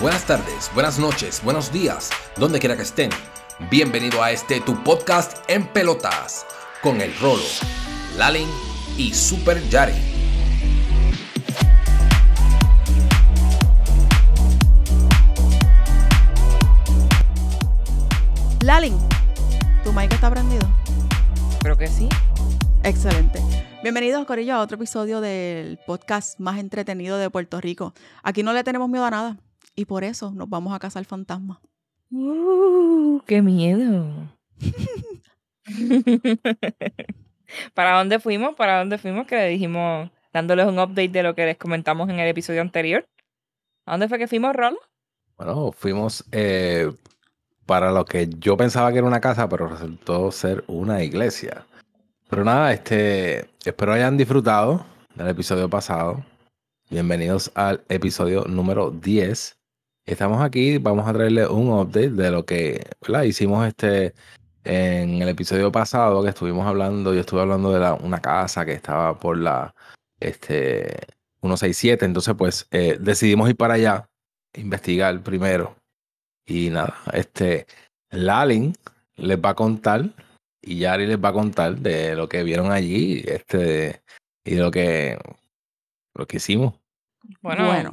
buenas tardes, buenas noches, buenos días, donde quiera que estén. Bienvenido a este tu podcast en pelotas con el Rolo, Lalin y Super Yari. Lalin, ¿tu mic está prendido? Creo que sí. Excelente. Bienvenidos, Corillo, a otro episodio del podcast más entretenido de Puerto Rico. Aquí no le tenemos miedo a nada y por eso nos vamos a cazar fantasmas. Uh, ¡Qué miedo! ¿Para dónde fuimos? ¿Para dónde fuimos? Que le dijimos, dándoles un update de lo que les comentamos en el episodio anterior. ¿A dónde fue que fuimos, Rolo? Bueno, fuimos eh, para lo que yo pensaba que era una casa, pero resultó ser una iglesia. Pero nada, este, espero hayan disfrutado del episodio pasado. Bienvenidos al episodio número 10. Estamos aquí, vamos a traerle un update de lo que ¿verdad? hicimos este en el episodio pasado que estuvimos hablando, yo estuve hablando de la, una casa que estaba por la este 167, entonces pues eh, decidimos ir para allá, investigar primero. Y nada, este Lalin les va a contar y Yari les va a contar de lo que vieron allí este, y de lo que, lo que hicimos. Bueno, Bueno,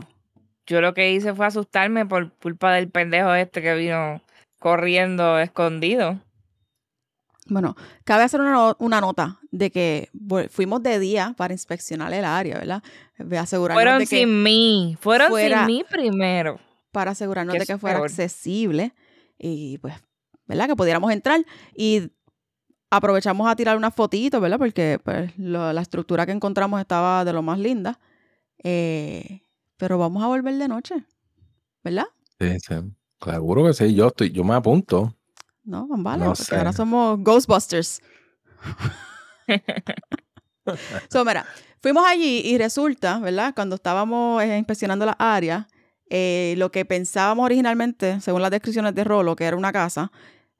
yo lo que hice fue asustarme por culpa del pendejo este que vino corriendo escondido. bueno, cabe hacer una, no- una nota de que fuimos de día para inspeccionar el área, ¿verdad? De asegurarnos Fueron de que, sin mí, fueron fuera- sin mí primero. para asegurarnos de que fuera peor. accesible y pues, ¿verdad? Que pudiéramos entrar y aprovechamos a tirar unas fotitos, ¿verdad? Porque pues, lo- la estructura que encontramos estaba de lo más linda. Eh, pero vamos a volver de noche, ¿verdad? Sí, sí. Seguro que sí, yo estoy, yo me apunto. No, vale, No porque sé. ahora somos Ghostbusters. so, mira, fuimos allí y resulta, ¿verdad? Cuando estábamos eh, inspeccionando la área, eh, lo que pensábamos originalmente, según las descripciones de Rolo, que era una casa,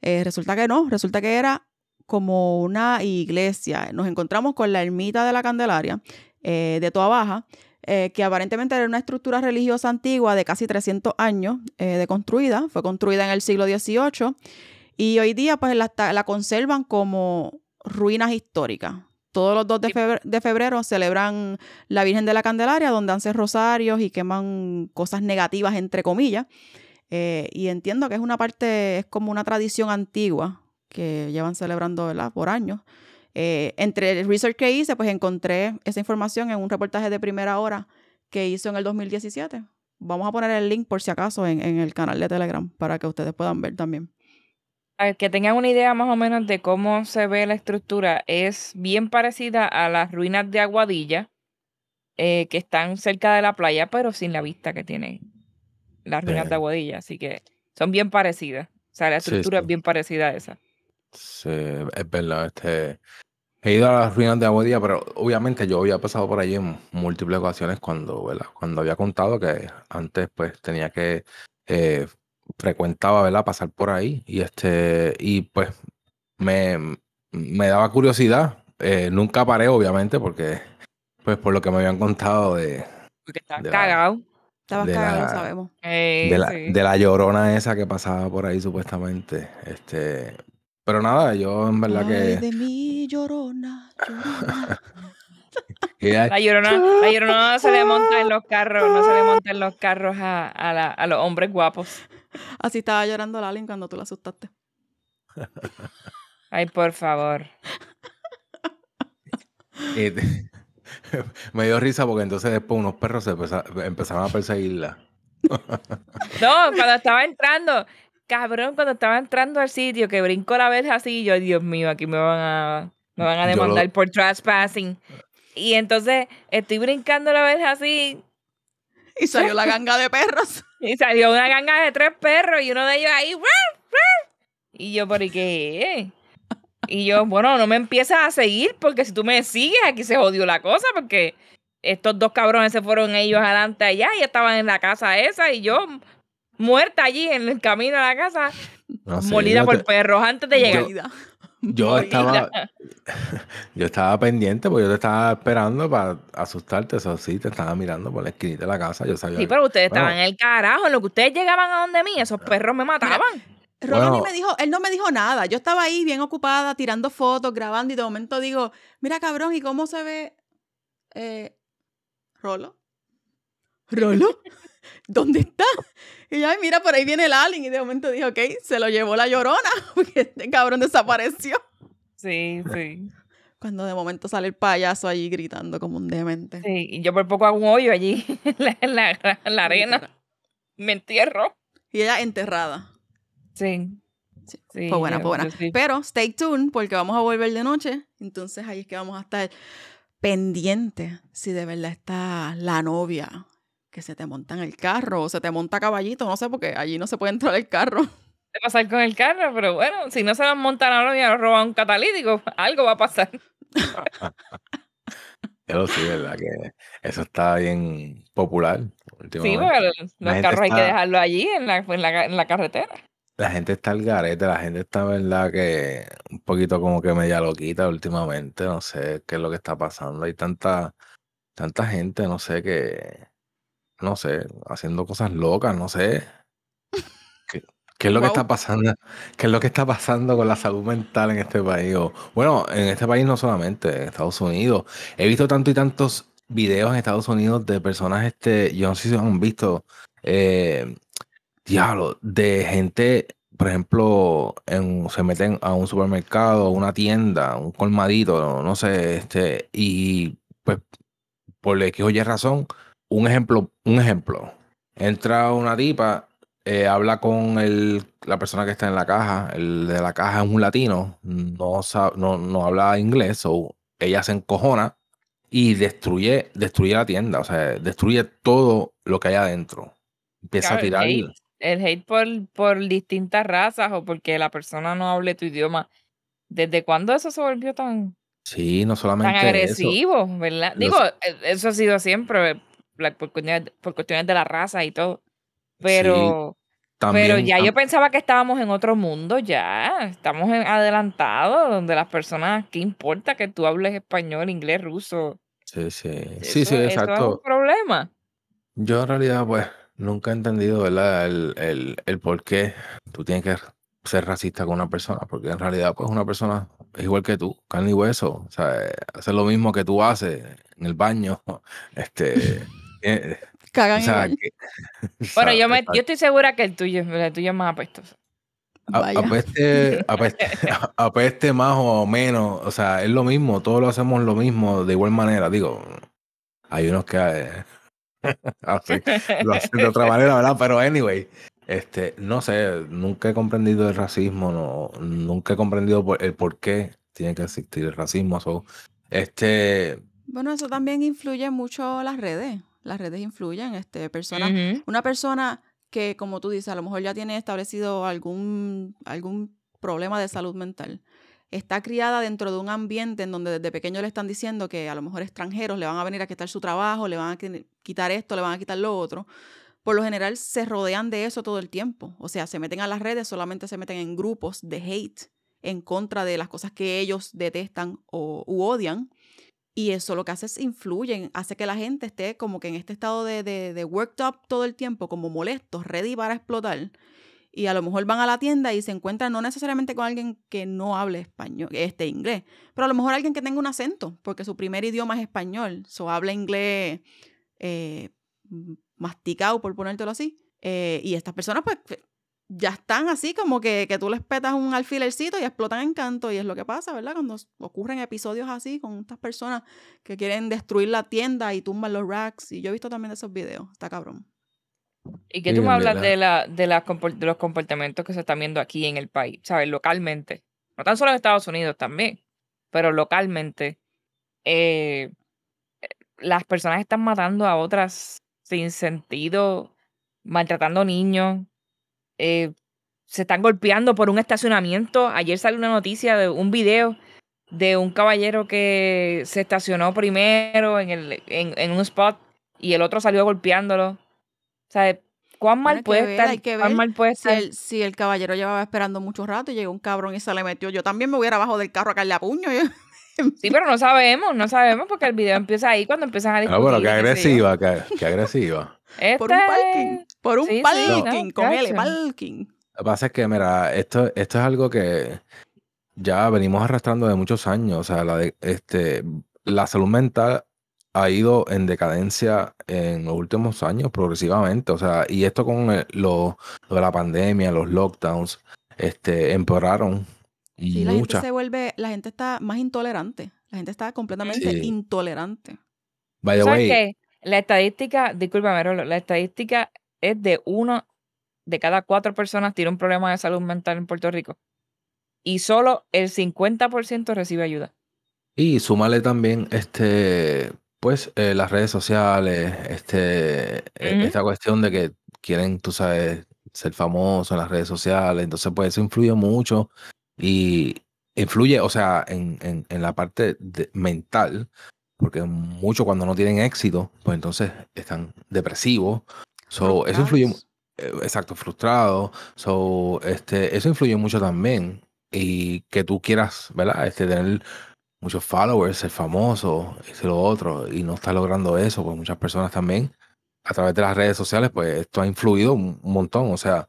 eh, resulta que no, resulta que era como una iglesia. Nos encontramos con la ermita de la Candelaria de Toa Baja, eh, que aparentemente era una estructura religiosa antigua de casi 300 años eh, de construida. Fue construida en el siglo XVIII y hoy día pues la, la conservan como ruinas históricas. Todos los 2 de Sí. febrero, de febrero celebran la Virgen de la Candelaria, donde hacen rosarios y queman cosas negativas, entre comillas. Eh, y entiendo que es una parte, es como una tradición antigua que llevan celebrando ¿verdad? por años. Eh, entre el research que hice, pues encontré esa información en un reportaje de primera hora que hizo en el 2017. Vamos a poner el link por si acaso en, en el canal de Telegram para que ustedes puedan ver también. Para que tengan una idea más o menos de cómo se ve la estructura, es bien parecida a las ruinas de Aguadilla, eh, que están cerca de la playa, pero sin la vista que tienen las ruinas de Aguadilla. Así que son bien parecidas. O sea, la Sí, estructura sí. es bien parecida a esa. Sí, es verdad. Este, he ido a las ruinas de Aguadilla, pero obviamente yo había pasado por allí en múltiples ocasiones cuando, ¿verdad? Cuando había contado que antes pues tenía que eh, frecuentaba, ¿verdad? Pasar por ahí y este y pues me, me daba curiosidad. Eh, nunca paré, obviamente, porque pues por lo que me habían contado de, Porque la- cagado. Estabas cagado, sabemos. Eh, de la, sí. de la llorona esa que pasaba por ahí supuestamente. Este, pero nada, yo en verdad Ay, que, de mi llorona, llorona. La llorona, la llorona no se le monta en los carros, no se le monta en los carros a, a, la- a los hombres guapos. Así estaba llorando Lalin cuando tú la asustaste. Ay, por favor. me dio risa porque entonces después unos perros se empeza- empezaron a perseguirla. No, cuando estaba entrando, cabrón, cuando estaba entrando al sitio, que brincó la verja así, yo, Dios mío, aquí me van a, me van a Yo lo- demandar por trespassing. Y entonces estoy brincando la verja así, Y salió la ganga de perros. y salió una ganga de tres perros, y uno de ellos ahí, y yo, ¿por qué? Y yo, bueno, no me empiezas a seguir, porque si tú me sigues, aquí se jodió la cosa, porque estos dos cabrones se fueron ellos adelante allá y estaban en la casa esa, y yo muerta allí en el camino a la casa, No molida yo por te- perros antes de llegar. Yo Morir. estaba, yo estaba pendiente porque yo te estaba esperando para asustarte, eso sí, te estaba mirando por la esquinita de la casa, yo sabía. Sí, pero ustedes Bueno. estaban en el carajo. En lo que ustedes llegaban a donde mí, esos perros me mataban. Ni Bueno. me dijo, él no me dijo nada. Yo estaba ahí bien ocupada, tirando fotos, grabando, y de momento digo, mira cabrón, ¿y cómo se ve eh, Rolo? ¿Rolo? ¿Dónde está? Y yo, ay, mira, por ahí viene el alien. Y de momento dije, ok, se lo llevó la llorona, porque este cabrón desapareció. Sí, sí. Cuando de momento sale el payaso allí gritando como un demente. Sí, y yo por poco hago un hoyo allí en la, en la- en la arena. Me entierro. Y ella enterrada. Sí. Sí, Sí, fue buena, fue buena. sí. Pero stay tuned porque vamos a volver de noche. Entonces ahí es que vamos a estar pendientes si de verdad está la novia que se te monta en el carro o se te monta a caballito. No sé porque allí no se puede entrar el carro. de pasar con el carro, pero bueno, si no se van montan ahora y nos roban un catalítico, algo va a pasar. Yo lo sé, ¿verdad? Que eso está bien popular. Sí, porque los, carros hay que dejarlo allí en la, en la, en la carretera. La gente está al garete, la gente está, verdad, que un poquito como que media loquita últimamente, no sé qué es lo que está pasando. Hay tanta, tanta gente, no sé, que, no sé, haciendo cosas locas, no sé. ¿Qué, qué es lo que está pasando? ¿Qué es lo que está pasando con la salud mental en este país? O, bueno, en este país no solamente, en Estados Unidos. He visto tanto y tantos videos en Estados Unidos de personas, este, yo no sé si han visto, eh, diablo, de gente, por ejemplo, en, se meten a un supermercado, a una tienda, un colmadito, no, no sé, este, y pues por X o Y razón, un ejemplo, un ejemplo, entra una tipa, eh, habla con el, la persona que está en la caja, el de la caja es un latino, no, no, no habla inglés, o ella se encojona y destruye, destruye la tienda, o sea, destruye todo lo que hay adentro. Empieza Claro, a el tirar. hate. El hate por, por distintas razas o porque la persona no hable tu idioma. ¿Desde cuándo eso se volvió tan, Sí, no tan solamente eso. agresivo, verdad? Digo, e- eso ha sido siempre por, cuestiones, por cuestiones de la raza y todo. Pero, pero También, ya yo pensaba que estábamos en otro mundo ya. Estamos en adelantados, donde las personas, ¿qué importa que tú hables español, inglés, ruso? Sí, sí. Eso, Sí, sí, eso es un exacto. problema. Yo en realidad, pues, nunca he entendido, ¿verdad? El, el, el por qué tú tienes que ser racista con una persona, porque en realidad, pues, una persona es igual que tú, carne y hueso, o sea, eh, hace lo mismo que tú haces en el baño, este, eh, o Cagan sea, igual. que- Bueno, yo, me, yo estoy segura que el tuyo, el tuyo es más apestoso. Vaya. Apeste, apeste, apeste más o menos, o sea, es lo mismo, todos lo hacemos lo mismo de igual manera, digo, hay unos que eh, hacen- lo hacen de otra manera, ¿verdad? Pero anyway, este, no sé, nunca he comprendido el racismo, no, nunca he comprendido por- el por qué tiene que existir el racismo, so, este, Bueno, eso también influye mucho las redes. Las redes influyen. Este, personas Ujú. Una persona que, como tú dices, a lo mejor ya tiene establecido algún, algún problema de salud mental, está criada dentro de un ambiente en donde desde pequeño le están diciendo que a lo mejor extranjeros le van a venir a quitar su trabajo, le van a qui- quitar esto, le van a quitar lo otro. Por lo general se rodean de eso todo el tiempo. O sea, se meten a las redes, solamente se meten en grupos de hate en contra de las cosas que ellos detestan o u odian. Y eso lo que hace es influyen, hace que la gente esté como que en este estado de, de, worked up todo el tiempo, como molestos, ready para explotar. Y a lo mejor van a la tienda y se encuentran no necesariamente con alguien que no hable español, este inglés, pero a lo mejor alguien que tenga un acento, porque su primer idioma es español, so habla inglés eh, masticado, por ponértelo así. Eh, y estas personas pues ya están así como que, que tú les petas un alfilercito y explotan en canto y es lo que pasa, ¿verdad? Cuando ocurren episodios así con estas personas que quieren destruir la tienda y tumban los racks y yo he visto también de esos videos, está cabrón. Y que Sí, tú me hablas de, la, de, la compor- de los comportamientos que se están viendo aquí en el país, ¿sabes? Localmente. No tan solo en Estados Unidos también, pero localmente. eh, eh, las personas están matando a otras sin sentido, maltratando niños, eh, se están golpeando por un estacionamiento. Ayer salió una noticia de un video de un caballero que se estacionó primero en, el, en, en un spot y el otro salió golpeándolo. O sea, ¿Cuán mal puede ver, estar? hay que ¿Cuán ver mal puede Si el, si el caballero llevaba esperando mucho rato y llegó un cabrón y se le metió, yo también me hubiera bajado del carro a caerle a puño. Sí, pero no sabemos, no sabemos porque el video empieza ahí cuando empiezan a Ah, discutir. bueno, qué agresiva, qué, qué agresiva. por un Este- parking. Por un sí, sí, parking. no, con L, parking. Lo que pasa es que, mira, esto, esto es algo que ya venimos arrastrando de muchos años. O sea, la, de- este, la salud mental ha ido en decadencia en los últimos años progresivamente. O sea, y esto con el- lo, lo de la pandemia, los lockdowns, este, empeoraron Sí, la gente se vuelve, la gente está más intolerante. La gente está completamente Sí. intolerante. By the ¿Sabes way, qué? La estadística, discúlpame, Rolo, la estadística es de uno de cada cuatro personas tiene un problema de salud mental en Puerto Rico. Y solo el 50% recibe ayuda. Y súmale también este, pues, eh, las redes sociales, este, e- esta cuestión de que quieren, tú sabes, ser famosos en las redes sociales. Entonces, pues, eso influye mucho y influye, o sea, en, en, en la parte de- mental, porque mucho cuando no tienen éxito, pues entonces están depresivos. So, eso influye, eh, exacto, frustrado. So, este, eso influye mucho también. Y que tú quieras, ¿verdad? Este, tener muchos followers, ser famoso, y lo otro, y no estás logrando eso, pues muchas personas también, a través de las redes sociales, pues esto ha influido un montón. O sea,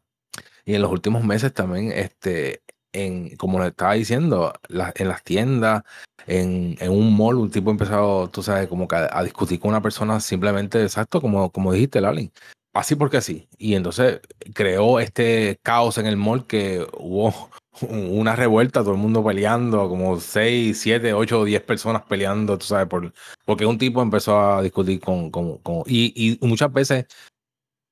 y en los últimos meses también, este, en, como le estaba diciendo, la- en las tiendas, en, en un mall, un tipo empezó, tú sabes, como que a, a discutir con una persona simplemente, exacto, como, como dijiste, Lalin. Así porque así. Y entonces creó este caos en el mall que hubo una revuelta, todo el mundo peleando, como 6, 7, 8 o 10 personas peleando, tú sabes, por, porque un tipo empezó a discutir con... con, con- y, y muchas veces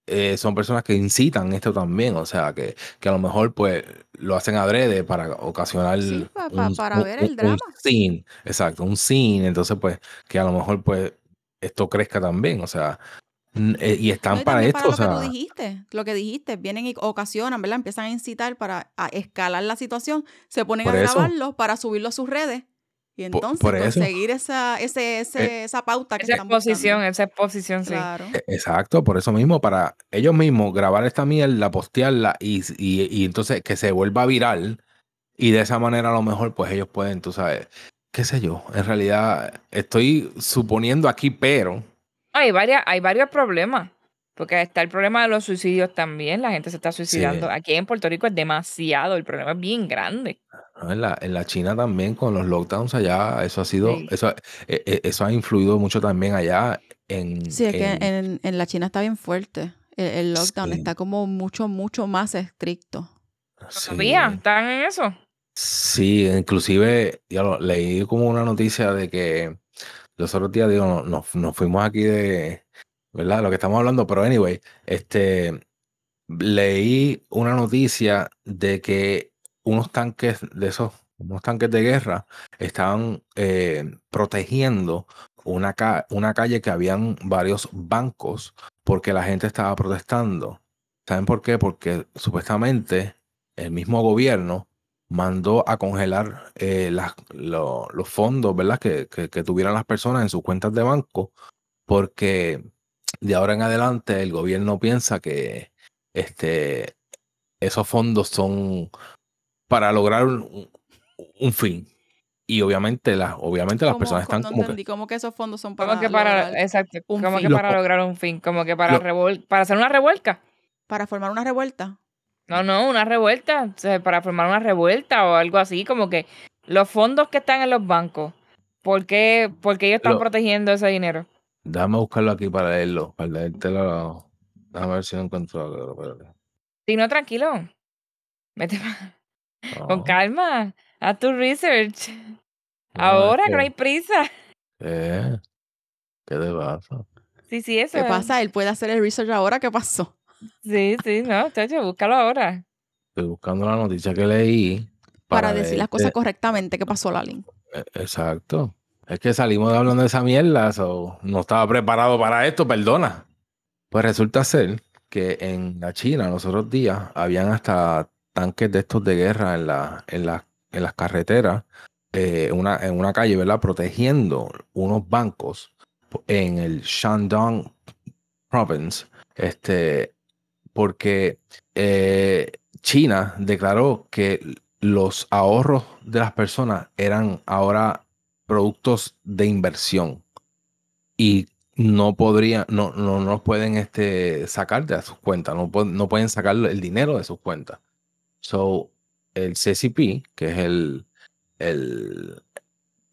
eh, son personas que incitan esto también, o sea, que, que a lo mejor pues lo hacen adrede para ocasionar Sí, pa- pa- un- para un- ver el un- drama. Un scene, exacto, un scene, entonces pues que a lo mejor pues esto crezca también, o sea, eh, y No, están y para esto, o lo que sea, tú dijiste, lo que dijiste, vienen y ocasionan, ¿verdad? Empiezan a incitar para a escalar la situación, se ponen a eso. grabarlo para subirlo a sus redes y entonces por eso. conseguir esa, ese, ese- esa pauta que Esa están exposición, buscando. esa exposición, sí. Claro. E- Exacto, por eso mismo, para ellos mismos grabar esta mierda, postearla y, y, y entonces que se vuelva viral y de esa manera a lo mejor pues ellos pueden, tú sabes, qué sé yo, en realidad estoy suponiendo aquí, pero Hay, varias, hay varios problemas. Porque está el problema de los suicidios también. La gente se está suicidando. Aquí en Puerto Rico es demasiado. El problema es bien grande. En, la, en la China también con los lockdowns allá, eso ha sido, Sí. eso, eh, eh, eso ha influido mucho también allá en... Sí, es que en- en, en la China está bien fuerte. El, el lockdown Sí. está como mucho, mucho más estricto. sí. ¿Todavía están en eso? Sí, inclusive ya lo, leí como una noticia de que los otros días, digo, no- nos, nos fuimos aquí de, ¿verdad? Lo que estamos hablando, pero anyway, este, leí una noticia de que unos tanques de esos, unos tanques de guerra, estaban eh, protegiendo una, ca- una calle que habían varios bancos porque la gente estaba protestando. ¿Saben por qué? Porque supuestamente el mismo gobierno mandó a congelar eh, las- lo- los fondos, ¿verdad? Que, que, que tuvieran las personas en sus cuentas de banco, porque de ahora en adelante el gobierno piensa que este, esos fondos son para lograr un, un fin. Y obviamente, las obviamente las ¿Cómo- personas están como que, entendí, ¿Cómo que esos fondos son para Como que para, lograr- exacto, un como fin. que para Lo- lograr un fin, como que para Lo- revol- para hacer una revuelca. para formar una revuelta? No, no, una revuelta, o sea, para formar una revuelta o algo así, como que los fondos que están en los bancos, ¿por qué, por qué ellos están Lo- protegiendo ese dinero? déjame buscarlo aquí para leerlo, para leértelo. Déjame ver si lo encuentro. Si no, tranquilo. Vete con calma, haz tu research. no, Ahora es que no hay prisa. ¿Qué? ¿Qué te pasa? Sí, sí, eso. ¿Qué pasa? Él puede hacer el research ahora. ¿Qué pasó? Sí, sí, no, chacho, búscalo ahora. Estoy buscando la noticia que leí. Para, decir las cosas correctamente. ¿Qué pasó, Lalin? Eh, Exacto. Es que salimos de hablando de esa mierda, so, no estaba preparado para esto, perdona. Pues resulta ser que en la China los otros días habían hasta tanques de estos de guerra en, la, en, la- en las carreteras, eh, una, en una calle, ¿verdad? Protegiendo unos bancos en el Shandong Province, este, porque eh, China declaró que los ahorros de las personas eran ahora productos de inversión y no podrían, no, no, no pueden este, sacar de sus cuentas, no, no pueden sacar el dinero de sus cuentas. So, el CCP, que es el, el,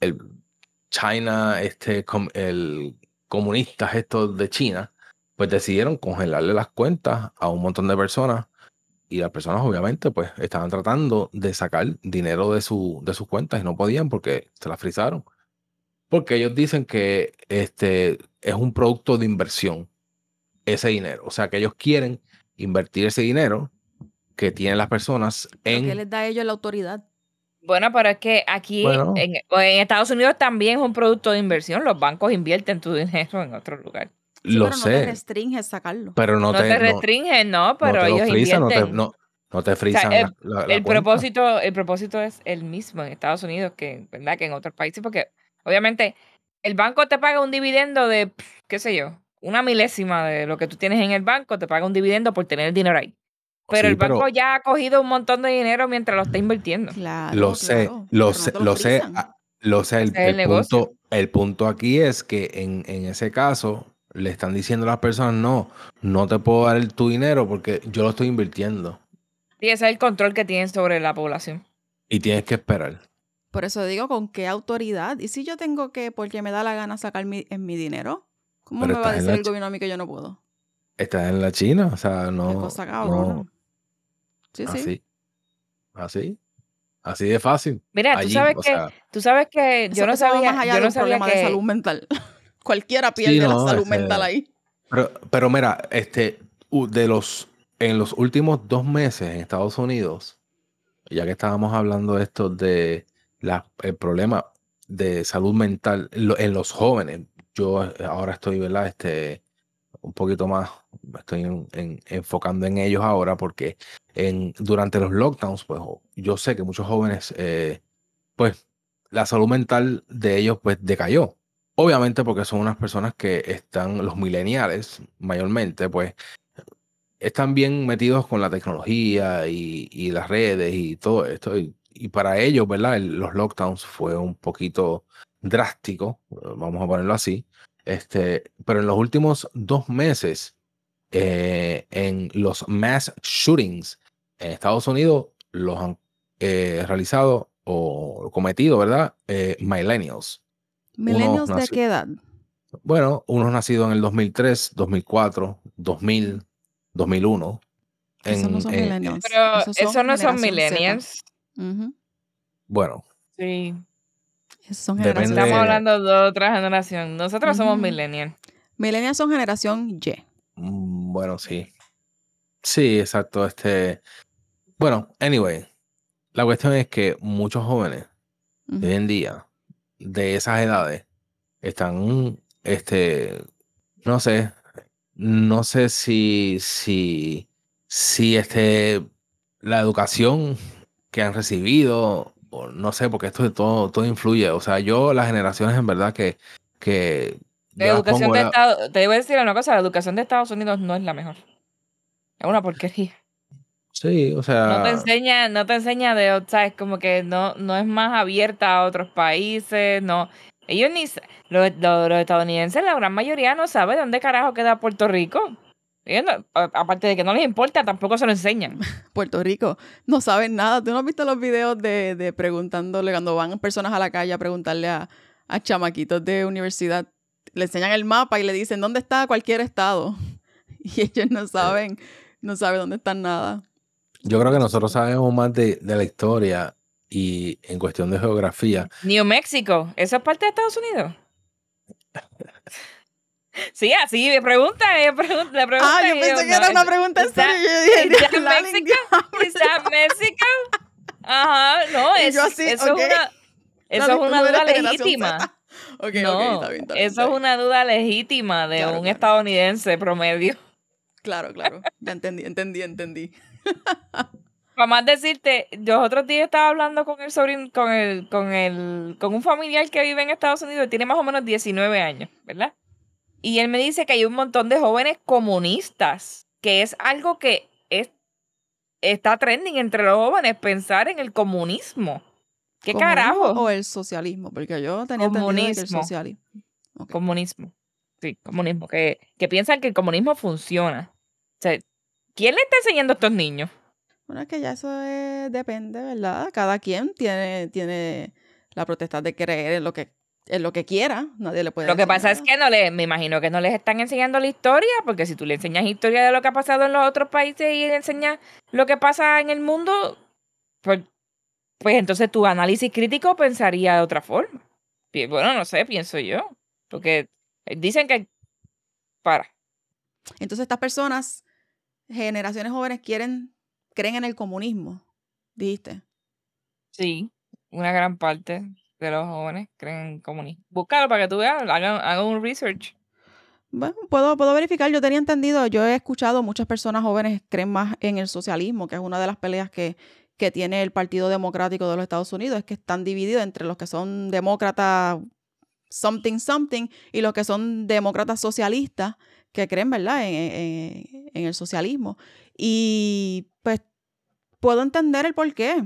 el China, este, el comunista estos de China, pues decidieron congelarle las cuentas a un montón de personas y las personas obviamente pues estaban tratando de sacar dinero de, su, de sus cuentas y no podían porque se las frizaron. Porque ellos dicen que este es un producto de inversión, ese dinero. O sea que ellos quieren invertir ese dinero que tienen las personas en... ¿Qué les da a ellos la autoridad? Bueno, pero es que aquí en, Estados Unidos también es un producto de inversión. Los bancos invierten tu dinero en otro lugar. Lo pero sé. No te restringes sacarlo. Pero no, no te, restringen, no, pero ellos invierten. No, no, te frisan el, propósito, el propósito es el mismo en Estados Unidos que, ¿verdad? que en otros países, porque obviamente el banco te paga un dividendo de, qué sé yo, una milésima de lo que tú tienes en el banco, te paga un dividendo por tener el dinero ahí. Pero el banco ya ha cogido un montón de dinero mientras lo está invirtiendo. Claro, lo sé, lo sé, lo, sé, lo sé. El, punto, el punto aquí es que en, en ese caso le están diciendo a las personas, no, no te puedo dar tu dinero porque yo lo estoy invirtiendo. Y ese es el control que tienen sobre la población. Y tienes que esperar. Por eso digo, ¿con qué autoridad? ¿Y si yo tengo que, porque me da la gana sacar mi, en mi dinero? ¿Cómo me va a decir el gobierno a mí que yo no puedo? Estás en la China, o sea, no. Qué cosa cabrón. Sí, así, sí. Así. Así de fácil. Mira, tú sabes que, tú sabes que yo no sabía, más yo no sabía que... de salud mental. Cualquiera pierde la salud mental ahí. Pero, pero mira, este, de los, en los últimos dos meses en Estados Unidos, ya que estábamos hablando de esto de la, el problema de salud mental en los jóvenes, yo ahora estoy, ¿verdad? Este, un poquito más, me estoy enfocando en ellos ahora porque en, durante los lockdowns, pues yo sé que muchos jóvenes, eh, pues la salud mental de ellos pues decayó. Obviamente porque son unas personas que están, los millennials mayormente, pues están bien metidos con la tecnología y, las redes y todo esto. Y, para ellos, ¿verdad? los lockdowns fue un poquito drástico, vamos a ponerlo así. Este, pero en los últimos dos meses, eh, en los mass shootings en Estados Unidos, los han eh, realizado o cometido, ¿verdad? Eh, millennials. ¿Millennials de qué edad? Bueno, unos nacidos en el 2003, 2004, 2000, 2001. Eso no son millennials. Pero eso, no son millennials. Bueno. Sí. son Estamos hablando de otra generación. Nosotros somos millennials. Millennials son generación Y. Mm, bueno, sí. Sí, exacto. Este. Bueno, anyway. La cuestión es que muchos jóvenes hoy en día de esas edades están, este, no sé, no sé si, si, si este, la educación que han recibido, o no sé, porque esto de todo, todo influye. O sea, yo, las generaciones en verdad que, que la educación de Estados, te decir una cosa, la educación de Estados Unidos no es la mejor. Es una porquería. Sí, o sea. No te enseña, no te enseña de, ¿sabes? Como que no, no es más abierta a otros países, no. Ellos ni. Los, estadounidenses, la gran mayoría no sabe dónde carajo queda Puerto Rico. aparte de que no les importa, tampoco se lo enseñan. Puerto Rico, no saben nada. ¿Tú no has visto los videos de, de preguntándole, cuando van personas a la calle a preguntarle a, a chamaquitos de universidad? Le enseñan el mapa y le dicen, ¿dónde está cualquier estado? Y ellos no saben, no saben dónde están nada. Yo creo que nosotros sabemos más de, la historia y en cuestión de geografía. New Mexico, ¿eso es parte de Estados Unidos? Sí, así me pregunta, me pregunta, le pregunta. Ah, yo pensé que era una pregunta en serio. ¿Es México? ¿Es México? Ajá, no, es, eso es una, eso es una duda legítima. Okay, no, está bien, está bien, eso es una duda legítima de un estadounidense promedio. Claro, claro, ya entendí, entendí, entendí. Para más decirte, yo otros días estaba hablando con el sobrino, con el, con el, con un familiar que vive en Estados Unidos, tiene más o menos 19 años, ¿verdad? Y él me dice que hay un montón de jóvenes comunistas que es algo que es, está trending entre los jóvenes, pensar en el comunismo. ¿Qué ¿Comunismo carajo? O el socialismo, porque yo tenía entendido que el socialismo. Ok. Comunismo. Sí, comunismo. Que, que piensan que el comunismo funciona. O sea, ¿quién le está enseñando a estos niños? Bueno, es que ya eso es- depende, ¿verdad? Cada quien tiene, tiene la protesta de creer en lo que, en lo que quiera. Nadie le puede Lo que pasa es que no le, me imagino que no les están enseñando la historia, porque si tú le enseñas historia de lo que ha pasado en los otros países y le enseñas lo que pasa en el mundo, pues, pues entonces tu análisis crítico pensaría de otra forma. Bueno, no sé, pienso yo. Porque dicen que para. Entonces estas personas, generaciones jóvenes, quieren, creen en el comunismo, dijiste. Sí, una gran parte de los jóvenes creen en comunismo. Búscalo para que tú veas, hagan, hagan un research. Bueno, puedo, puedo verificar, yo tenía entendido, yo he escuchado muchas personas jóvenes creen más en el socialismo, que es una de las peleas que, que tiene el Partido Democrático de los Estados Unidos, es que están divididos entre los que son demócratas something something y los que son demócratas socialistas, que creen, ¿verdad?, en, en- el socialismo. Y pues puedo entender el por qué.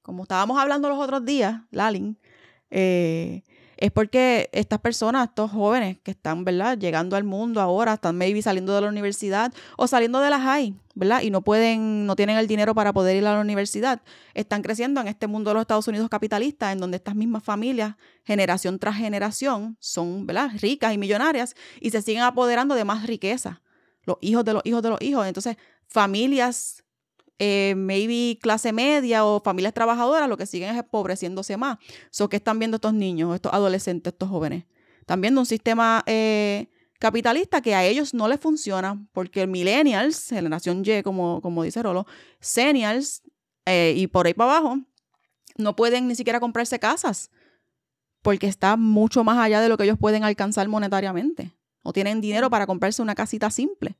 Como estábamos hablando los otros días, Lalin, eh, es porque estas personas, estos jóvenes que están, ¿verdad? Llegando al mundo ahora, están maybe saliendo de la universidad o saliendo de la high, ¿verdad? Y no pueden, no tienen el dinero para poder ir a la universidad. Están creciendo en este mundo de los Estados Unidos capitalista, en donde estas mismas familias, generación tras generación, son, ¿verdad? Ricas y millonarias y se siguen apoderando de más riqueza. Los hijos de los hijos de los hijos. Entonces, familias eh, maybe clase media o familias trabajadoras, lo que siguen es empobreciéndose más. So, ¿Qué están viendo estos niños, estos adolescentes, estos jóvenes? Están viendo un sistema eh, capitalista que a ellos no les funciona porque millennials, generación Y, como, como dice Rolo, seniors eh, y por ahí para abajo, no pueden ni siquiera comprarse casas porque está mucho más allá de lo que ellos pueden alcanzar monetariamente. No tienen dinero para comprarse una casita simple.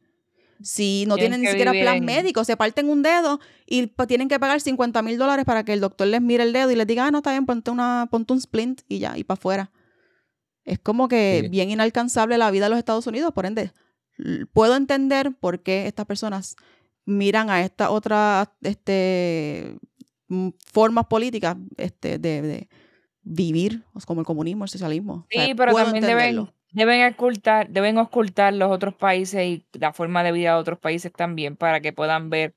Si no Tienen tienen ni siquiera plan en- médico, se parten un dedo y pa- tienen que pagar 50 mil dólares para que el doctor les mire el dedo y les diga, ah, no, está bien, ponte, una, ponte un splint y ya, y para afuera. Es como que Sí. bien inalcanzable la vida de los Estados Unidos, por ende, puedo entender por qué estas personas miran a estas otras este, mm, formas políticas este, de, de vivir, sea, como el comunismo, el socialismo. O sea, Sí, pero también entenderlo. deben, deben ocultar, deben ocultar los otros países y la forma de vida de otros países también para que puedan ver,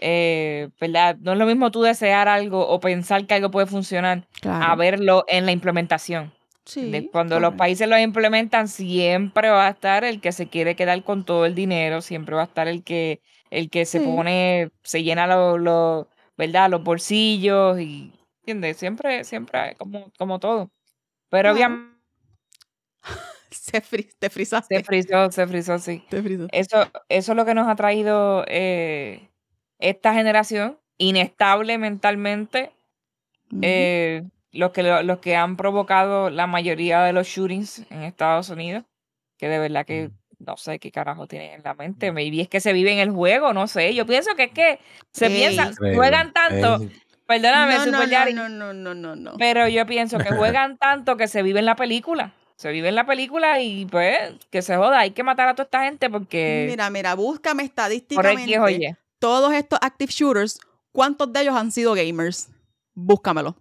eh, ¿verdad? No es lo mismo tú desear algo o pensar que algo puede funcionar a verlo en la implementación. Sí, De cuando los países lo implementan, siempre va a estar el que se quiere quedar con todo el dinero, siempre va a estar el que, el que se pone, se llena los, los, ¿verdad? Los bolsillos y, ¿entiendes? Siempre, siempre, como, como todo. Pero obviamente Se fri- te frizaste. se frizó, se frizó, sí. te frizó. Eso, eso es lo que nos ha traído eh, esta generación, inestable mentalmente, eh, los, que, lo- los que han provocado la mayoría de los shootings en Estados Unidos, que de verdad que no sé qué carajo tienen en la mente. Maybe es que se vive en el juego, no sé. Yo pienso que es que se Ey. piensa, Increíble. juegan tanto, perdóname, no, no, Super no, Yari, no, no, no, no, no. pero yo pienso que juegan tanto que se vive en la película. Se vive en la película y pues que se joda, hay que matar a toda esta gente porque Mira, mira, búscame estadísticamente o Y. todos estos active shooters, ¿cuántos de ellos han sido gamers? Búscamelo.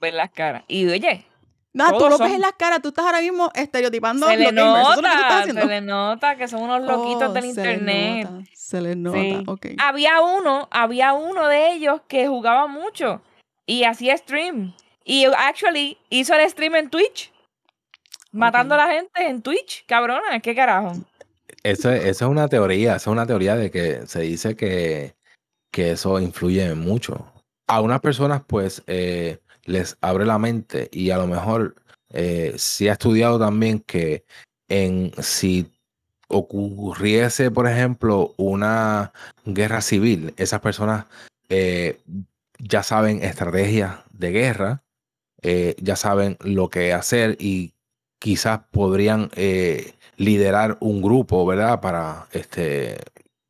ver las caras. Y oye, No, tú lo ves en las caras, tú estás ahora mismo estereotipando se los le gamers. Eso es lo que tú estás nota, haciendo. se le nota que son unos loquitos Oh, del se internet. nota, Se les nota, Sí. ok. Había uno, había uno de ellos que jugaba mucho y hacía stream. Y actually hizo el stream en Twitch. Matando a la gente en Twitch, cabrona, ¿qué carajo? Eso, eso es una teoría, eso es una teoría de que se dice que, que eso influye mucho. A unas personas, pues, eh, les abre la mente y a lo mejor eh, sí ha estudiado también que en si ocurriese, por ejemplo, una guerra civil, esas personas eh, ya saben estrategias de guerra, eh, ya saben lo que hacer y quizás podrían eh, liderar un grupo, ¿verdad? Para este,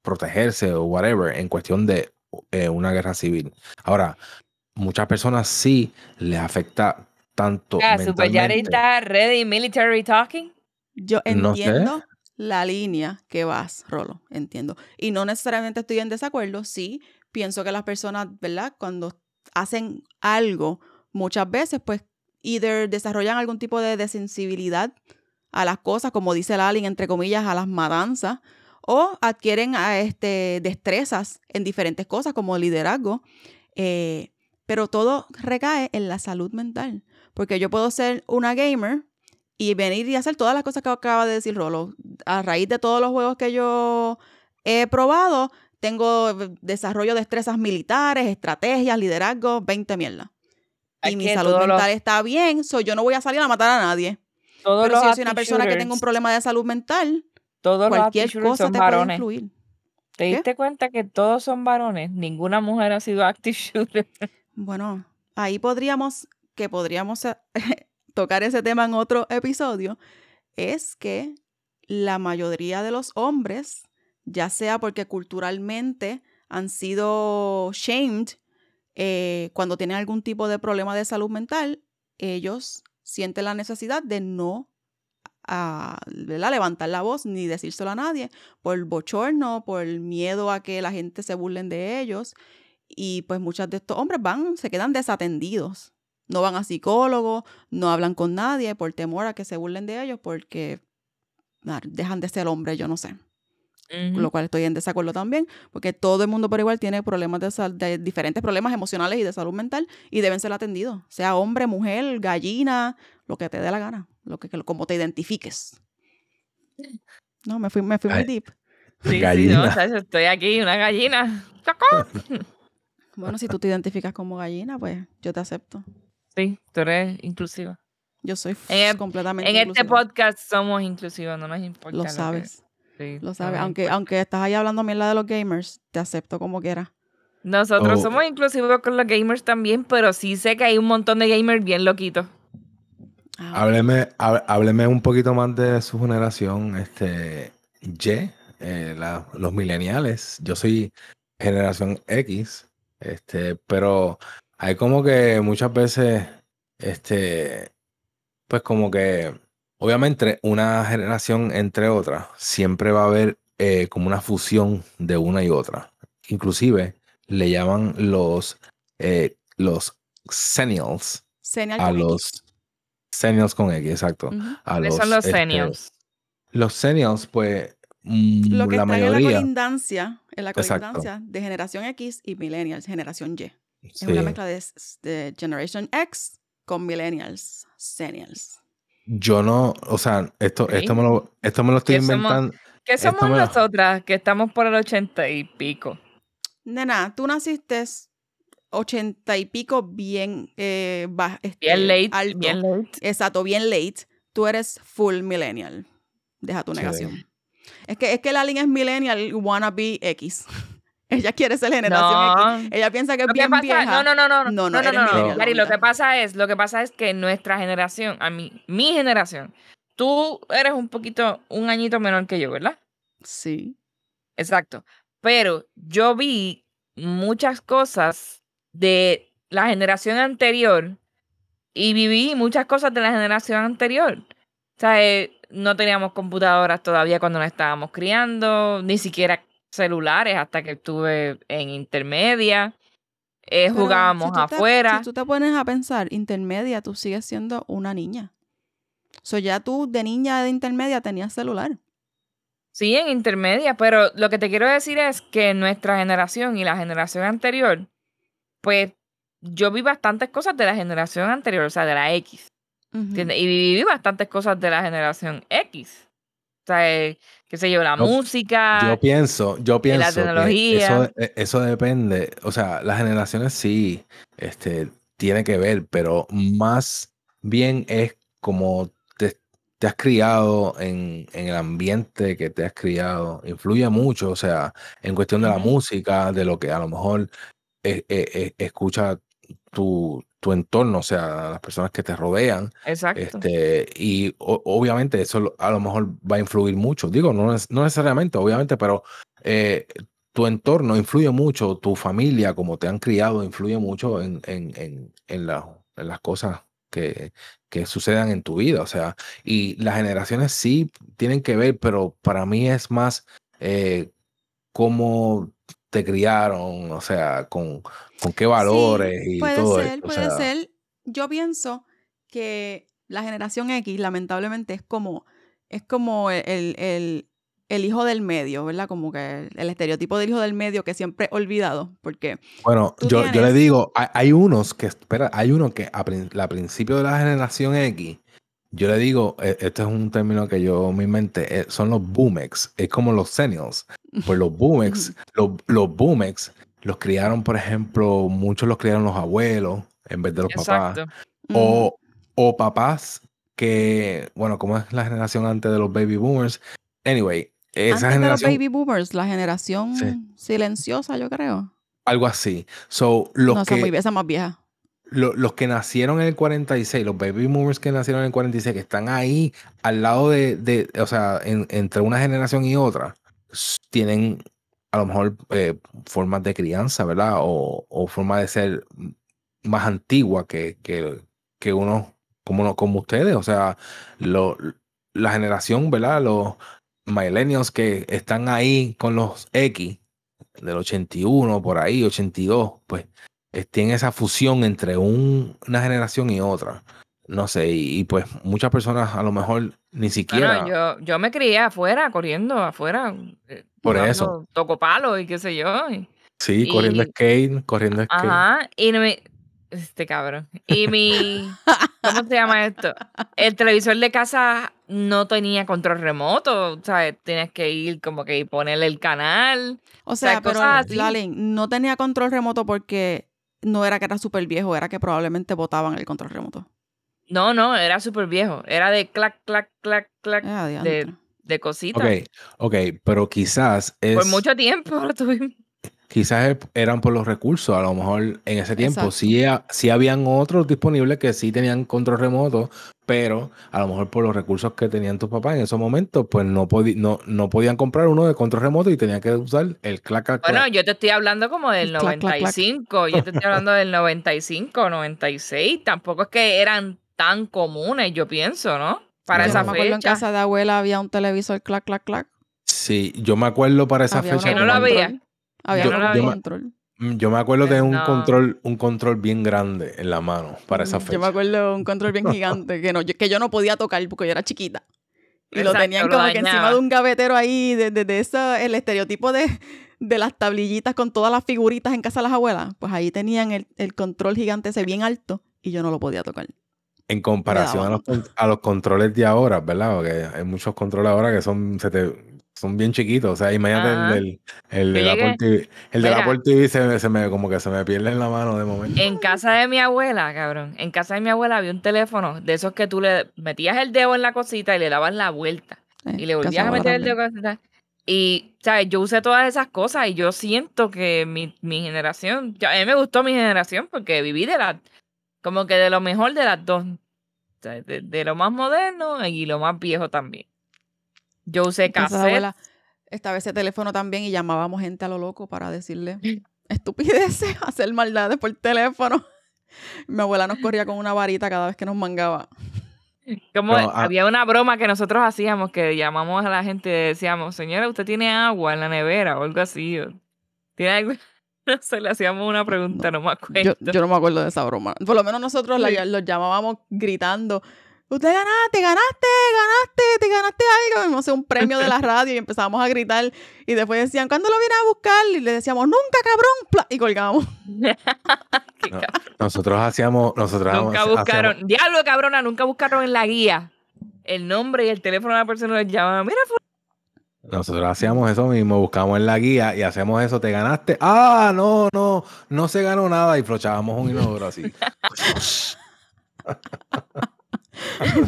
protegerse o whatever en cuestión de eh, una guerra civil. Ahora, muchas personas sí les afecta tanto Ah, Super Yari mentalmente. está ready military talking. Yo No sé. entiendo, la línea que vas, Rolo, entiendo. Y no necesariamente estoy en desacuerdo, sí, pienso que las personas, ¿verdad? Cuando hacen algo, muchas veces, pues, either desarrollan algún tipo de desensibilidad a las cosas, como dice Lalin, entre comillas, a las madanzas, o adquieren a este, destrezas en diferentes cosas, como liderazgo. Eh, pero todo recae en la salud mental, porque yo puedo ser una gamer y venir y hacer todas las cosas que acaba de decir Rolo. A raíz de todos los juegos que yo he probado, tengo desarrollo de destrezas militares, estrategias, liderazgo, 20 mierda. Y mi salud mental está bien, so yo no voy a salir a matar a nadie. Pero si yo soy una persona que tenga un problema de salud mental, todos cualquier cosa te puede influir. ¿Te diste cuenta que todos son varones? Ninguna mujer ha sido active shooter. Bueno, ahí podríamos, que podríamos tocar ese tema en otro episodio, es que la mayoría de los hombres, ya sea porque culturalmente han sido shamed eh, cuando tienen algún tipo de problema de salud mental, ellos sienten la necesidad de no a, ah, levantar la voz ni decírselo a nadie por bochorno, por miedo a que la gente se burlen de ellos. Y pues muchos de estos hombres van, se quedan desatendidos no van a psicólogos, no hablan con nadie por temor a que se burlen de ellos porque dejan de ser hombres, yo no sé. Con lo cual estoy en desacuerdo también, porque todo el mundo por igual tiene problemas de, de, diferentes problemas emocionales y de salud mental y deben ser atendidos, sea hombre, mujer, gallina, lo que te dé la gana, lo que, como te identifiques. No, me fui, me fui muy deep. Sí, gallina. sí, no, estoy aquí, una gallina. bueno, si tú te identificas como gallina, pues yo te acepto. Sí, tú eres inclusiva. Yo soy completamente En este podcast somos inclusivos, no nos importa. Lo sabes. Sí, lo sabes. Aunque, aunque estás ahí hablando mierda de los gamers, te acepto como quieras. Nosotros oh. somos inclusivos con los gamers también, pero sí sé que hay un montón de gamers bien loquitos. Ah, hábleme, un poquito más de su generación, este, Y, eh, los millennials. Yo soy generación X, este, pero hay como que muchas veces, este, pues como que, obviamente, una generación entre otras, siempre va a haber eh, como una fusión de una y otra. Inclusive le llaman los, eh, los senials a los senials con X, exacto. a los, son los senials? Este, los senials, pues, mm, Lo que la mayoría. En la colindancia, en la colindancia de generación X y millennials, generación Y. Es una mezcla de, Generation X con Millennials, Senials. Yo no, o sea, esto, esto, me, lo, esto me lo estoy inventando. ¿Qué somos nosotras que estamos por el ochenta y pico? Nena, tú naciste ochenta y pico bien, eh, este, bien late, bien late. Exacto, bien late. Tú eres full millennial. Deja tu negación. Es que, es que la línea es millennial wannabe X. Ella quiere ser generación X. Ella piensa que es bien vieja. No, no, no, no. No, no, no. no, no. lo que pasa es, lo que pasa es que nuestra generación, a mí, mi generación, tú eres un poquito, un añito menor que yo, ¿verdad? Sí. Exacto. Pero yo vi muchas cosas de la generación anterior y viví muchas cosas de la generación anterior. O sea, eh, no teníamos computadoras todavía cuando nos estábamos criando, ni siquiera celulares hasta que estuve en intermedia. Eh, jugábamos afuera. si tú te pones a pensar, intermedia, tú sigues siendo una niña. O sea, ya tú de niña de intermedia tenías celular. Sí, en intermedia, pero lo que te quiero decir es que nuestra generación y la generación anterior, pues yo vi bastantes cosas de la generación anterior, o sea, de la X. Y viví bastantes cosas de la generación X. O sea, eh, qué sé yo, la música. Yo pienso, yo pienso. La tecnología. E, eso, depende. O sea, las generaciones sí, este, tiene que ver, pero más bien es como te, has criado en, el ambiente que te has criado. Influye mucho, o sea, en cuestión de la música, de lo que a lo mejor eh, eh, escucha tu, tu entorno, o sea, las personas que te rodean. Exacto. Este, y obviamente eso a lo mejor va a influir mucho. Digo, no, no necesariamente, obviamente, pero eh, tu entorno influye mucho, tu familia, como te han criado, influye mucho en, en, en, en, en las cosas que, que sucedan en tu vida. O sea, y las generaciones sí tienen que ver, pero para mí es más eh, cómo te criaron, o sea, con, con qué valores Sí, y puede todo ser, esto. O puede sea, ser. Yo pienso que la generación X, lamentablemente, es como, es como el, el- el- el hijo del medio, ¿verdad? Como que el, el estereotipo del hijo del medio que siempre he olvidado, porque Bueno, yo, yo le digo, hay, hay unos que, espera, hay uno que a, la principio de la generación X, yo le digo, este es un término que yo mi mente, eh, son los boomex, es como los seniors. Pues los boomex, los, los boomex los criaron, por ejemplo, muchos los criaron los abuelos en vez de los papás. O, o papás que, bueno, como es la generación antes de los baby boomers. Anyway, esa Antes de los generación, baby boomers, la generación Sí. silenciosa, yo creo. algo así. So, los no, que, muy esa más vieja. lo- los que nacieron en el 46, los baby boomers que nacieron en el 46, que están ahí al lado de, de o sea, en- entre una generación y otra, tienen a lo mejor eh, formas de crianza, ¿verdad? O, o forma de ser más antigua que, que, que uno como, uno- como ustedes. O sea, lo, la generación, ¿verdad? Los millennials que están ahí con los X del 81, por ahí, 82, pues tienen esa fusión entre un- una generación y otra. No sé, y, y, pues muchas personas a lo mejor ni siquiera. Bueno, yo, yo me crié afuera, corriendo afuera. eh, Por jugando eso. Toco palo y qué sé yo. y- sí, corriendo y- skate, corriendo skate. Ajá. Y no me. Este cabrón. Y mi. ¿Cómo se llama esto? El televisor de casa no tenía control remoto. O sea, tenías que ir como que ponerle el canal. O sea, sea, pero. Lalen, no tenía control remoto porque no era que era súper viejo, era que probablemente botaban el control remoto. No, no, era súper viejo. Era de clac, clac, clac, clac. Ah, de, de cositas. Ok, ok, pero quizás es. Por mucho tiempo lo tuvimos. quizás eran por los recursos. A lo mejor en ese tiempo sí, sí habían otros disponibles que sí tenían control remoto, pero a lo mejor por los recursos que tenían tus papás en esos momentos, pues no, podi- no, no podían comprar uno de control remoto y tenían que usar el clac, clac, Bueno, yo te estoy hablando como del El clac, clac, clac. 95. Yo te estoy hablando del 95, 96. Tampoco es que eran tan comunes, yo pienso, ¿no? Para No. esa Yo me acuerdo en casa de abuela había un televisor clac, clac, clac. Sí, yo me acuerdo para esa Había fecha. Que no un lo había. Había Yo- un control. Mm, Yo me acuerdo de un No. control, un control bien grande en la mano para esa fecha. Yo me acuerdo de un control bien gigante que, no, yo, que yo no podía tocar porque yo era chiquita. Y lo tenían lo como que encima de un gavetero ahí, de, de, de esa, el estereotipo de, de las tablillitas con todas las figuritas en casa de las abuelas. Pues ahí tenían el, el control gigante ese bien alto y yo no lo podía tocar. En comparación a los, con- a los controles de ahora, ¿verdad? Porque hay muchos controles ahora que son, se te- son bien chiquitos. O sea, imagínate el, del- el de Apple TV. El de. Apple TV se, se me, como que se me pierde en la mano de momento. En casa de mi abuela, cabrón, en casa de mi abuela había un teléfono de esos que tú le metías el dedo en la cosita y le dabas la vuelta. Eh, Y le volvías a meter el dedo en la cosita. Y, ¿sabes? Yo usé todas esas cosas y yo siento que mi, mi generación, a mí me gustó mi generación porque viví de la, como que de lo mejor de las dos. O sea, de, de lo más moderno y lo más viejo también. Yo usé En casa de cassette. estaba ese teléfono también y llamábamos gente a lo loco para decirle estupideces, hacer maldades por teléfono. Mi abuela nos corría con una varita cada vez que nos mangaba. Como No, ah. había una broma que nosotros hacíamos que llamamos a la gente y decíamos, señora, usted tiene agua en la nevera o algo así. o ¿Tiene algo? No sé, le hacíamos una pregunta, no, me acuerdo. Yo, yo no me acuerdo de esa broma. Por lo menos nosotros la- los llamábamos gritando. Usted ganaste, ganaste, ganaste, te ganaste algo. No sé, un premio de la radio y empezábamos a gritar. Y después decían, ¿cuándo lo viene a buscar? Y le decíamos, nunca, cabrón. pla, Y No, cabrón. Nosotros hacíamos, nosotros nunca hacíamos- buscaron, diablo cabrona, nunca buscaron en la guía el nombre y el teléfono de la persona que les llamaba. Mira, fu- nosotros hacíamos eso mismo, buscamos en la guía y hacemos eso, te ganaste. Ah, no, no, no se ganó nada y flochábamos un inodoro así.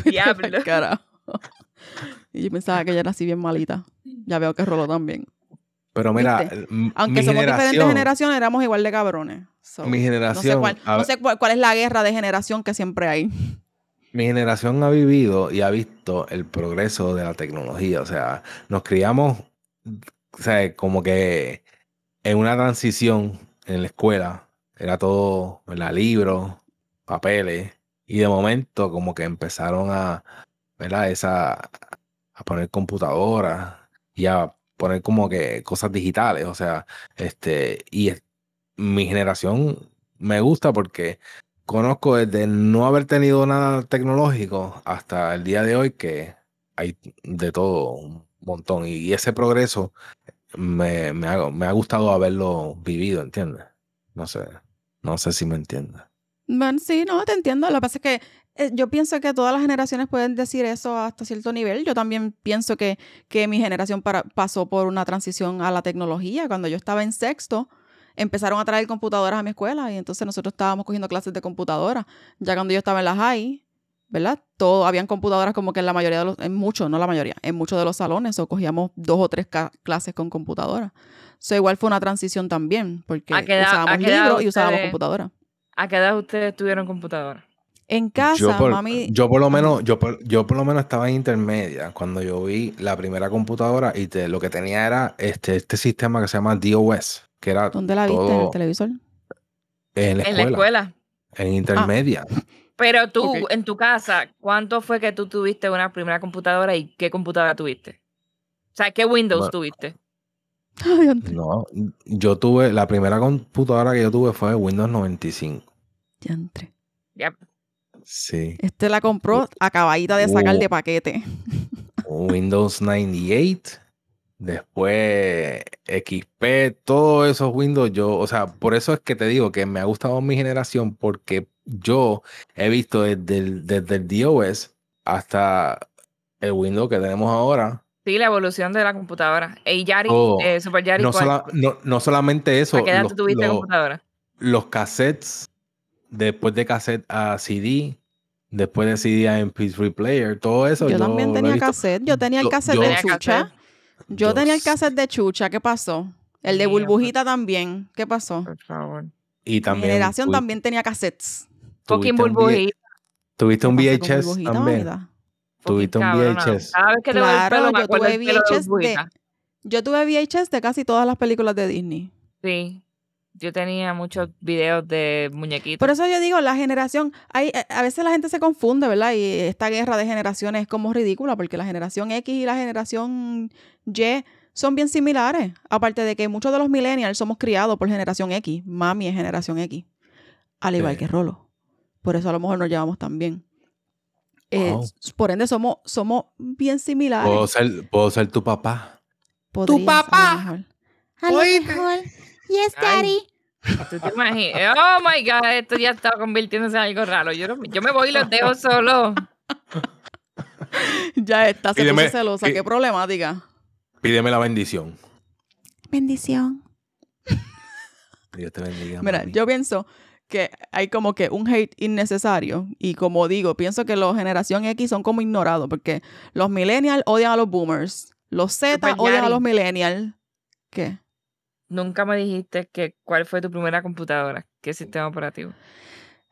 diablo. Carajo. Y yo pensaba que ella era así bien malita. Ya veo que roló también. Pero mira, Aunque mi somos diferentes generación- generaciones, éramos igual de cabrones. So, Mi no sé, generación, cuál, no sé cuál, cuál es la guerra de generación que siempre hay. Mi generación ha vivido y ha visto el progreso de la tecnología. O sea, nos criamos, o sea, como que en una transición en la escuela. Era todo, ¿verdad? Libros, papeles, Y de momento como que empezaron a, ¿verdad? Esa, a poner computadoras y a poner como que cosas digitales. O sea, este, y mi generación me gusta porque conozco desde no haber tenido nada tecnológico hasta el día de hoy que hay de todo un montón. Y ese progreso me, me ha, gustado haberlo vivido, ¿entiendes? No sé, no sé si me entiendes. Bueno, sí, no, te entiendo. Lo que pasa es que eh, yo pienso que todas las generaciones pueden decir eso hasta cierto nivel. Yo también pienso que, que mi generación pasó por una transición a la tecnología. Cuando yo estaba en sexto, empezaron a traer computadoras a mi escuela y entonces nosotros estábamos cogiendo clases de computadora. Ya cuando yo estaba en la high, ¿verdad? Todo, habían computadoras como que en la mayoría de los, en muchos, no la mayoría, en muchos de los salones, o cogíamos dos o tres clases con computadora. So, igual fue una transición también, porque ¿A qué edad- usábamos libros y usábamos ustedes- computadora. ¿A qué edad ustedes tuvieron computadora? En casa, yo por, mami. yo por lo menos, yo por, yo por lo menos estaba en intermedia cuando yo vi la primera computadora y te- lo que tenía era este, este sistema que se llama DOS, que era ¿Dónde la viste? ¿En el televisor? en la En la escuela, escuela. en intermedia. Pero tú, en tu casa, ¿cuánto fue que tú tuviste una primera computadora y qué computadora tuviste? O sea, ¿qué Windows Bueno. tuviste? No, yo tuve, la primera computadora que yo tuve fue Windows 95. Diantre. Ya, Sí, Este la compró acabadita de sacar de paquete. Windows 98. Después XP, todos esos Windows, yo, o sea, por eso es que te digo que me ha gustado mi generación, porque yo he visto desde el, desde el DOS hasta el Windows que tenemos ahora. Sí, la evolución de la computadora. Y Yari, Todo. eh, Super Yari, No, no, no solamente eso, ¿A qué edad los, tuviste los- computadora? los cassettes, después de cassette a CD, después de CD a MP3 player, todo eso. Yo, también tenía cassette. Yo tenía el cassette yo- de Chucha. cassette. Yo tenía el cassette de Chucha. ¿Qué pasó? El de Burbujita también. ¿Qué pasó? Por favor. Y Mi también. generación también tenía cassettes. Fucking tuviste un V- burbujita. Tuviste un ¿Qué pasó con VHS también. Tuviste un. VHS. Cada vez que te veo el Claro, yo tuve VHS de-. Yo tuve VHS de casi todas las películas de Disney. Sí. Yo tenía muchos videos de muñequitos. Por eso yo digo, la generación, hay, eh, a veces la gente se confunde, ¿verdad? Y esta guerra de generaciones es como ridícula, porque la generación X y la generación Y son bien similares. Aparte de que muchos de los millennials somos criados por generación X. Mami es generación X. Al igual Sí. que Rolo. Por eso a lo mejor nos llevamos tan bien. Eh, Wow. por ende, somos, somos bien similares. Puedo ser, puedo ser tu papá. Podrías, a lo papá. mejor. A lo mejor. Yes, Ay. daddy. ¿Tú te imaginas? Oh my God, esto ya está convirtiéndose en algo raro. Yo, yo me voy y los dejo solo. Ya está, se Pídeme- puso celosa. Qué problemática. Pídeme la bendición. Bendición. Dios te bendiga. Mira, mami. yo pienso que hay como que un hate innecesario y como digo, pienso que los generación X son como ignorados porque los millennials odian a los boomers, los Z Super odian a los millennials. ¿Qué? Nunca me dijiste que cuál fue tu primera computadora. ¿Qué sistema operativo?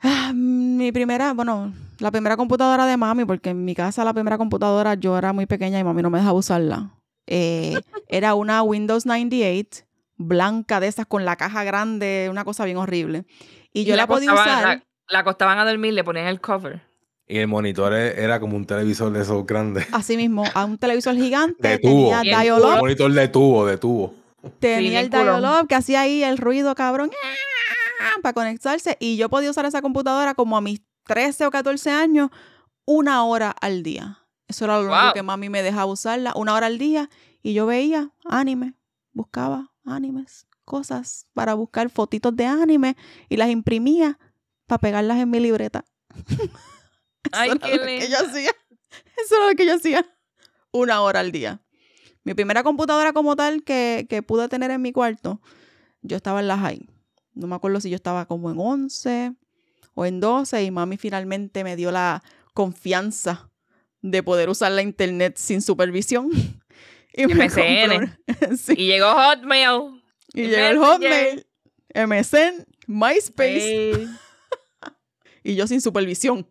Ah, mi primera, bueno, la primera computadora de mami, porque en mi casa la primera computadora yo era muy pequeña y mami no me dejaba usarla. Eh, era una Windows 98 blanca de esas con la caja grande, una cosa bien horrible. Y yo la, podía usar. La, la acostaban a dormir, le ponían el cover. Y el monitor e- era como un televisor de esos grandes. Así mismo, a un televisor gigante, De tubo. tenía Un monitor de tubo, de tubo. Tenía el dial-up que hacía ahí el ruido cabrón para conectarse y yo podía usar esa computadora como a mis 13 o 14 años una hora al día. Eso era lo único que mami me dejaba usarla, una hora al día y yo veía anime, buscaba animes, cosas para buscar fotitos de anime y las imprimía para pegarlas en mi libreta. Ay, Eso era qué lo que yo hacía. Eso era lo que yo hacía. Una hora al día. Mi primera computadora como tal que, que pude tener en mi cuarto, yo estaba en la high. No me acuerdo si yo estaba como en 11 o en 12 y mami finalmente me dio la confianza de poder usar la internet sin supervisión. Y me compró sí, Y llegó Hotmail. y y llegó el. Hotmail, MSN, MySpace y yo sin supervisión.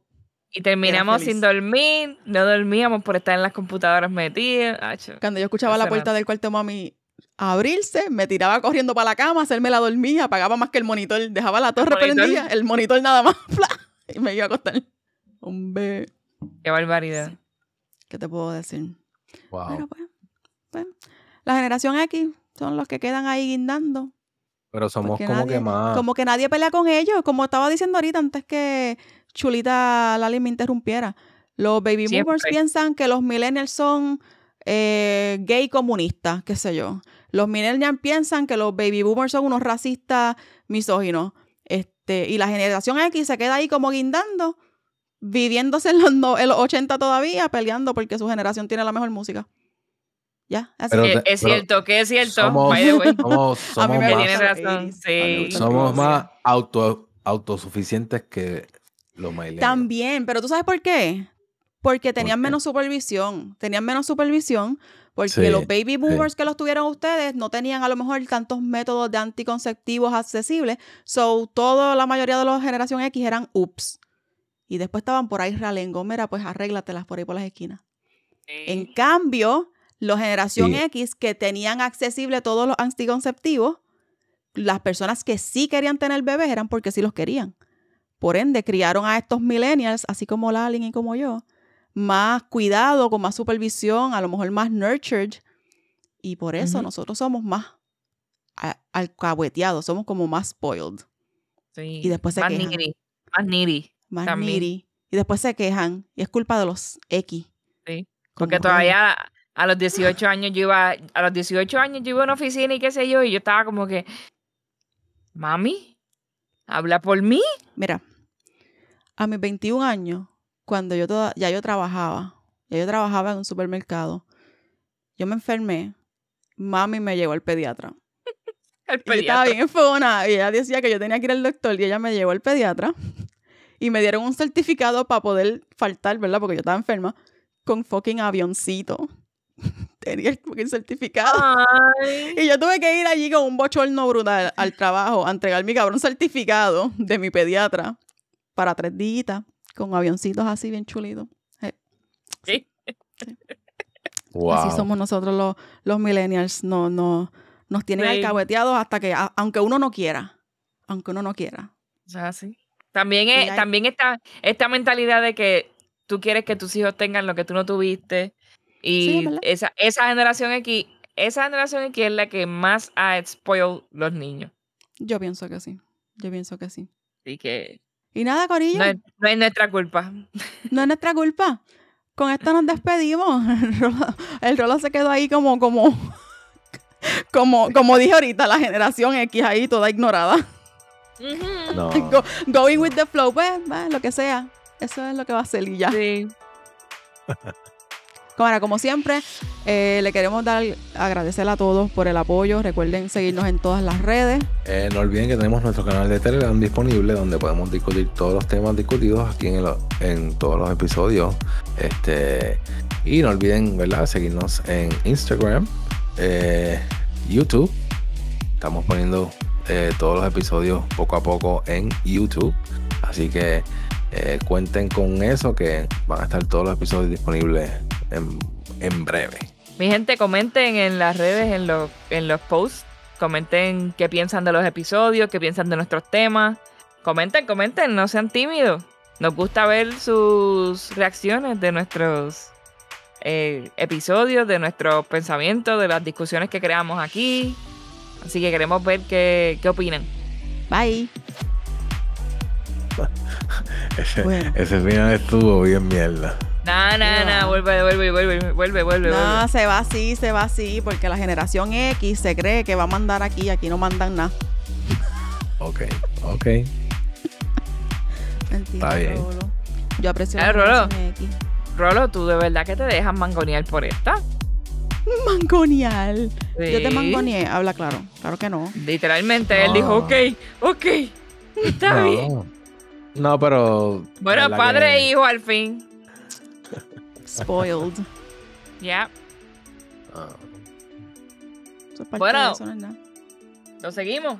Y terminamos sin dormir. No dormíamos por estar en las computadoras metidas. Cuando yo escuchaba la puerta del cuarto de mami abrirse, me tiraba corriendo para la cama, hacerme la dormía, apagaba más que el monitor, dejaba la torre prendida, el monitor nada más, ¡fla! y me iba a acostar. Hombre, Qué barbaridad. ¿qué te puedo decir? Wow. Pero pues, pues, la generación X son los que quedan ahí guindando. Pero somos como nadie- que más. Como que nadie pelea con ellos, como estaba diciendo ahorita antes que Chulita Lali me interrumpiera. Los baby Siempre. boomers piensan que los millennials son eh, gay comunistas, qué sé yo. Los millennials piensan que los baby boomers son unos racistas misóginos. Este, y la generación X se queda ahí como guindando, viviéndose en los, no- en los 80 todavía, peleando porque su generación tiene la mejor música. Ya, así. Pero Eh, es pero cierto, que es cierto. somos, somos, A mí somos más, razón, 80s, a mí me sí. gustan somos más auto, autosuficientes que los. También, pero ¿tú sabes por qué? Porque tenían qué? menos supervisión. Tenían menos supervisión porque Sí, los baby boomers que los tuvieron ustedes no tenían a lo mejor tantos métodos de anticonceptivos accesibles. So, toda la mayoría de la generación X eran ups. Y después estaban por ahí ralengo. Mira, pues arréglatelas por ahí por las esquinas. En cambio, la generación Sí. X que tenían accesible todos los anticonceptivos, las personas que sí querían tener bebés eran porque sí los querían. Por ende, criaron a estos millennials, así como Lalin y como yo, más cuidado, con más supervisión, a lo mejor más nurtured. Y por eso nosotros somos más alcahueteados, somos como más spoiled, Sí. y después se más quejan. más needy. más También. needy. Y después se quejan. Y es culpa de los X. Sí, Porque todavía a los 18 años yo iba, a los 18 años yo iba a una oficina y qué sé yo, y yo estaba como que, mami, habla por mí. Mira, a mis 21 años, cuando yo toda, ya yo trabajaba, ya yo trabajaba en un supermercado, yo me enfermé, mami me llevó al pediatra. El Y yo estaba pediatra. bien enfogona y ella decía que yo tenía que ir al doctor y ella me llevó al pediatra y me dieron un certificado para poder faltar, ¿verdad? Porque yo estaba enferma, con fucking avioncito. Tenía el fucking certificado. Ay, Y yo tuve que ir allí con un bochorno brutal al trabajo a entregar mi cabrón certificado de mi pediatra para tres días con avioncitos así bien chulitos. sí. Wow. Así somos nosotros los, los millennials. No, no, nos tienen Sí. alcahueteados hasta que, a- aunque uno no quiera, aunque uno no quiera. O sea, sí. También, Y es, hay- también esta, esta mentalidad de que tú quieres que tus hijos tengan lo que tú no tuviste. Sí, Y esa, esa generación X, esa generación X es la que más ha spoiled los niños. Yo pienso que sí. Yo pienso que sí. Así que Y nada, Corillo, no es, no es nuestra culpa. no es nuestra culpa. Con esto nos despedimos. El Rolo, el Rolo se quedó ahí como, como, como, como dije ahorita, la generación X ahí toda ignorada. No. Go- going with the flow, pues, va, lo que sea. Eso es lo que va a ser y ya. Sí. Ahora, como siempre, eh, le queremos dar agradecer a todos por el apoyo. Recuerden seguirnos en todas las redes. Eh, no olviden que tenemos nuestro canal de Telegram disponible donde podemos discutir todos los temas discutidos aquí en, todos los episodios. Este, y no olviden ¿verdad? seguirnos en Instagram, eh, YouTube. Estamos poniendo todos los episodios poco a poco en YouTube. Así que cuenten con eso que van a estar todos los episodios disponibles en, en breve. Mi gente, comenten en las redes, en los, en los posts. Comenten qué piensan de los episodios, qué piensan de nuestros temas. Comenten, comenten, no sean tímidos. Nos gusta ver sus reacciones de nuestros eh, episodios, de nuestros pensamientos, de las discusiones que creamos aquí. Así que queremos ver qué, qué opinan. Bye. Ese, Bueno. ese final estuvo bien mierda. Nah, nah, Qué nah, va. vuelve, vuelve, vuelve, vuelve, vuelve, No, vuelve. se va así, se va así, porque la generación X se cree que va a mandar aquí, aquí no mandan nada. Ok, ok. Mentira, Está bien. Rolo. Yo aprecio Ah, la Rolo. generación X. Rolo, tú de verdad que te dejas mangonear por esta. Mangoneal. Yo te mangoneé, habla claro. Claro que no. Literalmente, él No. dijo, ok, ok, está bien. No, no, pero. Bueno, ¿verdad padre que- e hijo al fin. Spoiled. Ya, Ah, Eso es parte Bueno. de eso, no es nada. lo seguimos.